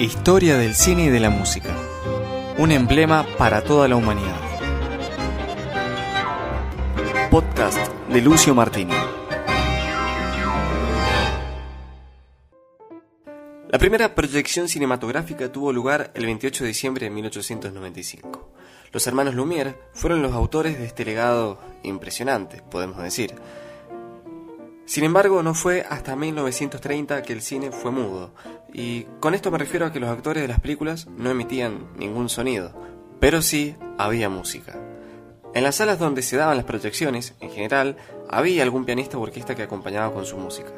Historia del cine y de la música. Un emblema para toda la humanidad. Podcast de Lucio Martini. La primera proyección cinematográfica tuvo lugar el 28 de diciembre de 1895. Los hermanos Lumière fueron los autores de este legado impresionante, podemos decir. Sin embargo, no fue hasta 1930 que el cine fue mudo, y con esto me refiero a que los actores de las películas no emitían ningún sonido, pero sí había música. En las salas donde se daban las proyecciones, en general, había algún pianista o orquesta que acompañaba con su música.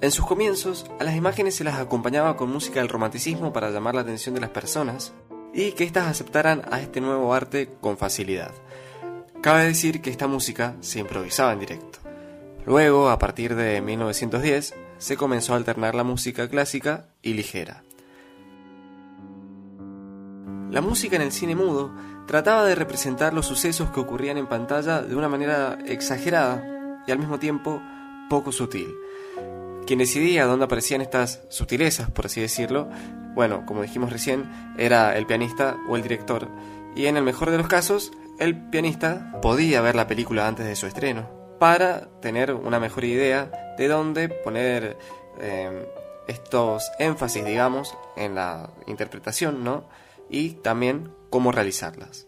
En sus comienzos, a las imágenes se las acompañaba con música del romanticismo para llamar la atención de las personas y que éstas aceptaran a este nuevo arte con facilidad. Cabe decir que esta música se improvisaba en directo. Luego, a partir de 1910, se comenzó a alternar la música clásica y ligera. La música en el cine mudo trataba de representar los sucesos que ocurrían en pantalla de una manera exagerada y al mismo tiempo poco sutil quien decidía dónde aparecían estas sutilezas, por así decirlo, bueno, como dijimos recién, era el pianista o el director. Y en el mejor de los casos, el pianista podía ver la película antes de su estreno, para tener una mejor idea de dónde poner em, estos énfasis, digamos, en la interpretación, ¿no? Y también cómo realizarlas.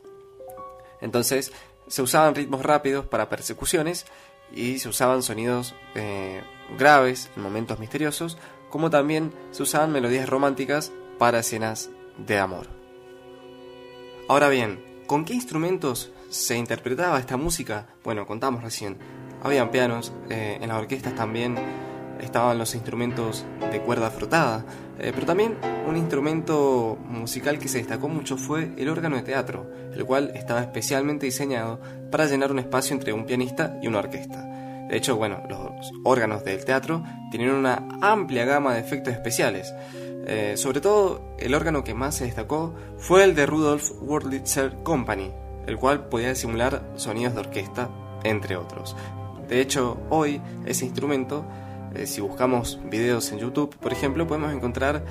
Entonces, se usaban ritmos rápidos para persecuciones y se usaban sonidos eh, graves en momentos misteriosos, como también se usaban melodías románticas para escenas de amor. Ahora bien, ¿con qué instrumentos se interpretaba esta música? Bueno, contamos recién. Habían pianos, eh, en las orquestas también estaban los instrumentos de cuerda frotada, eh, pero también un instrumento musical que se destacó mucho fue el órgano de teatro, el cual estaba especialmente diseñado para llenar un espacio entre un pianista y una orquesta. De hecho, bueno, los órganos del teatro tienen una amplia gama de efectos especiales. Eh, sobre todo, el órgano que más se destacó fue el de Rudolf Wurlitzer Company, el cual podía simular sonidos de orquesta, entre otros. De hecho, hoy ese instrumento eh, si buscamos videos en YouTube, por ejemplo, podemos encontrar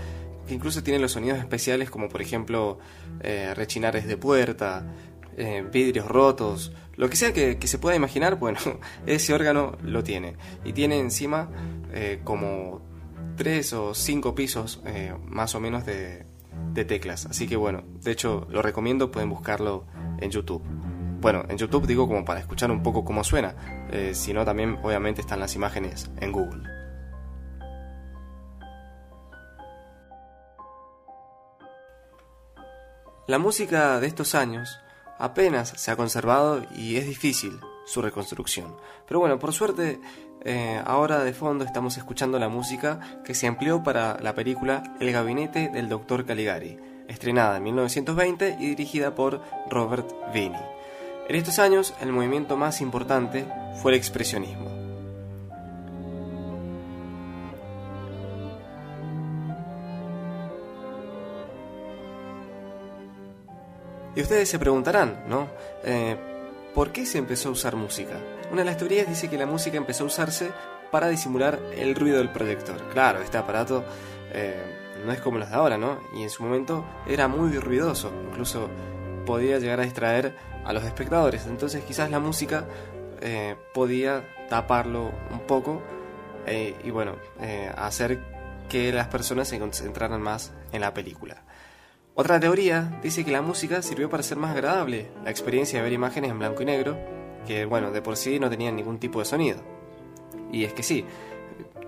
que incluso tiene los sonidos especiales como por ejemplo eh, rechinares de puerta, vidrios rotos, lo que sea que, se pueda imaginar, bueno, ese órgano lo tiene. Y tiene encima como tres o cinco pisos más o menos de, de teclas. Así que bueno, de hecho lo recomiendo, pueden buscarlo en YouTube. Bueno, en YouTube digo como para escuchar un poco cómo suena, eh, si no también obviamente están las imágenes en Google. La música de estos años apenas se ha conservado y es difícil su reconstrucción. Pero bueno, por suerte, eh, ahora de fondo estamos escuchando la música que se amplió para la película El gabinete del Dr. Caligari, estrenada en 1920 y dirigida por Robert Vini. En estos años, el movimiento más importante fue el expresionismo. Y ustedes se preguntarán, ¿no? Eh, ¿Por qué se empezó a usar música? Una de las teorías dice que la música empezó a usarse para disimular el ruido del proyector. Claro, este aparato eh, no es como los de ahora, ¿no? Y en su momento era muy ruidoso, incluso podía llegar a distraer a los espectadores. Entonces quizás la música eh, podía taparlo un poco eh, y bueno, hacer que las personas se concentraran más en la película. Otra teoría dice que la música sirvió para hacer más agradable la experiencia de ver imágenes en blanco y negro, que bueno, de por sí no tenían ningún tipo de sonido. Y es que sí,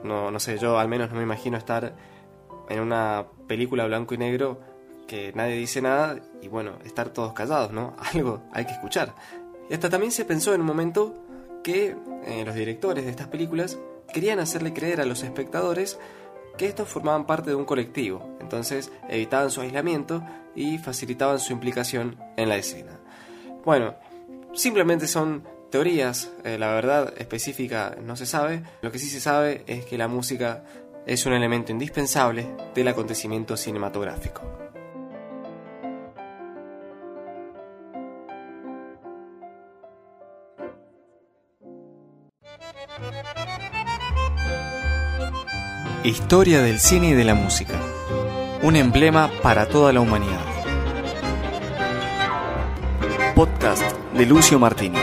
no, no sé, yo al menos no me imagino estar en una película blanco y negro que nadie dice nada y bueno, estar todos callados, ¿no? Algo hay que escuchar. Y hasta también se pensó en un momento que eh, los directores de estas películas querían hacerle creer a los espectadores que estos formaban parte de un colectivo, entonces evitaban su aislamiento y facilitaban su implicación en la escena. Bueno, simplemente son teorías, eh, la verdad específica no se sabe, lo que sí se sabe es que la música es un elemento indispensable del acontecimiento cinematográfico. Historia del cine y de la música. Un emblema para toda la humanidad. Podcast de Lucio Martini.